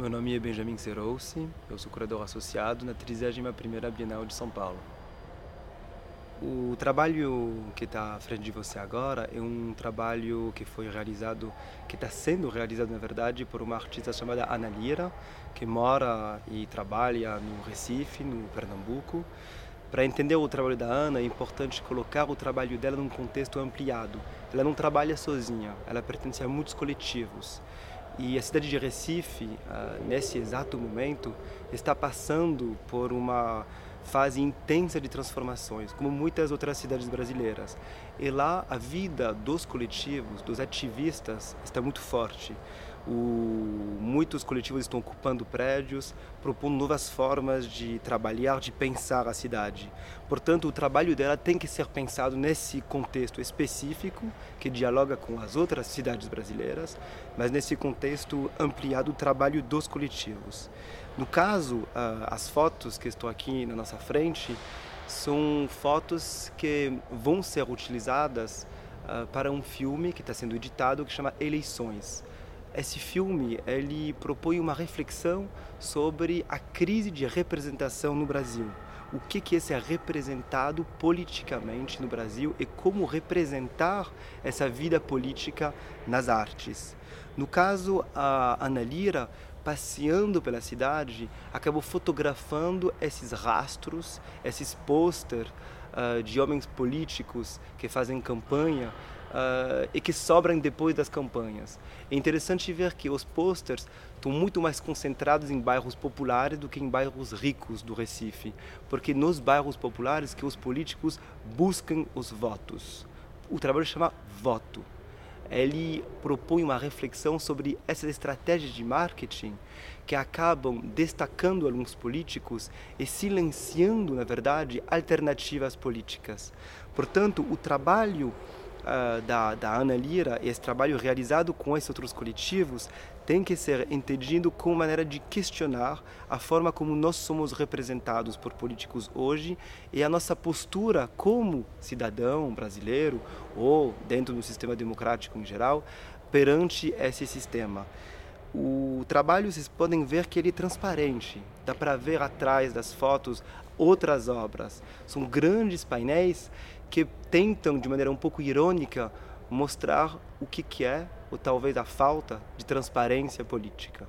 Meu nome é Benjamin Serossi, eu sou curador associado na 31ª Bienal de São Paulo. O trabalho que está à frente de você agora é um trabalho que foi realizado, que está sendo realizado na verdade por uma artista chamada Ana Lira, que mora e trabalha no Recife, no Pernambuco. Para entender o trabalho da Ana é importante colocar o trabalho dela num contexto ampliado. Ela não trabalha sozinha, ela pertence a muitos coletivos. E a cidade de Recife, ah, nesse exato momento, está passando por uma fase intensa de transformações, como muitas outras cidades brasileiras. E lá a vida dos coletivos, dos ativistas, está muito forte. O, muitos coletivos estão ocupando prédios, propondo novas formas de trabalhar, de pensar a cidade. Portanto, o trabalho dela tem que ser pensado nesse contexto específico, que dialoga com as outras cidades brasileiras, mas nesse contexto ampliado, o trabalho dos coletivos. No caso, as fotos que estão aqui na nossa frente são fotos que vão ser utilizadas para um filme que está sendo editado que chama Eleições esse filme ele propõe uma reflexão sobre a crise de representação no Brasil. O que que é ser representado politicamente no Brasil e como representar essa vida política nas artes. No caso, a Ana Lira, passeando pela cidade, acabou fotografando esses rastros, esses pôster uh, de homens políticos que fazem campanha uh, e que sobram depois das campanhas. É interessante ver que os posters estão muito mais concentrados em bairros populares do que em bairros ricos do Recife, porque nos bairros populares que os políticos buscam os votos. O trabalho chama voto. Ele propõe uma reflexão sobre essas estratégias de marketing que acabam destacando alguns políticos e silenciando, na verdade, alternativas políticas. Portanto, o trabalho uh, da, da Ana Lira, esse trabalho realizado com esses outros coletivos, tem que ser entendido como maneira de questionar a forma como nós somos representados por políticos hoje e a nossa postura como cidadão brasileiro ou dentro do sistema democrático em geral perante esse sistema. O trabalho vocês podem ver que ele é transparente, dá para ver atrás das fotos outras obras. São grandes painéis que tentam, de maneira um pouco irônica, mostrar o que, que é, ou talvez a falta de transparência política.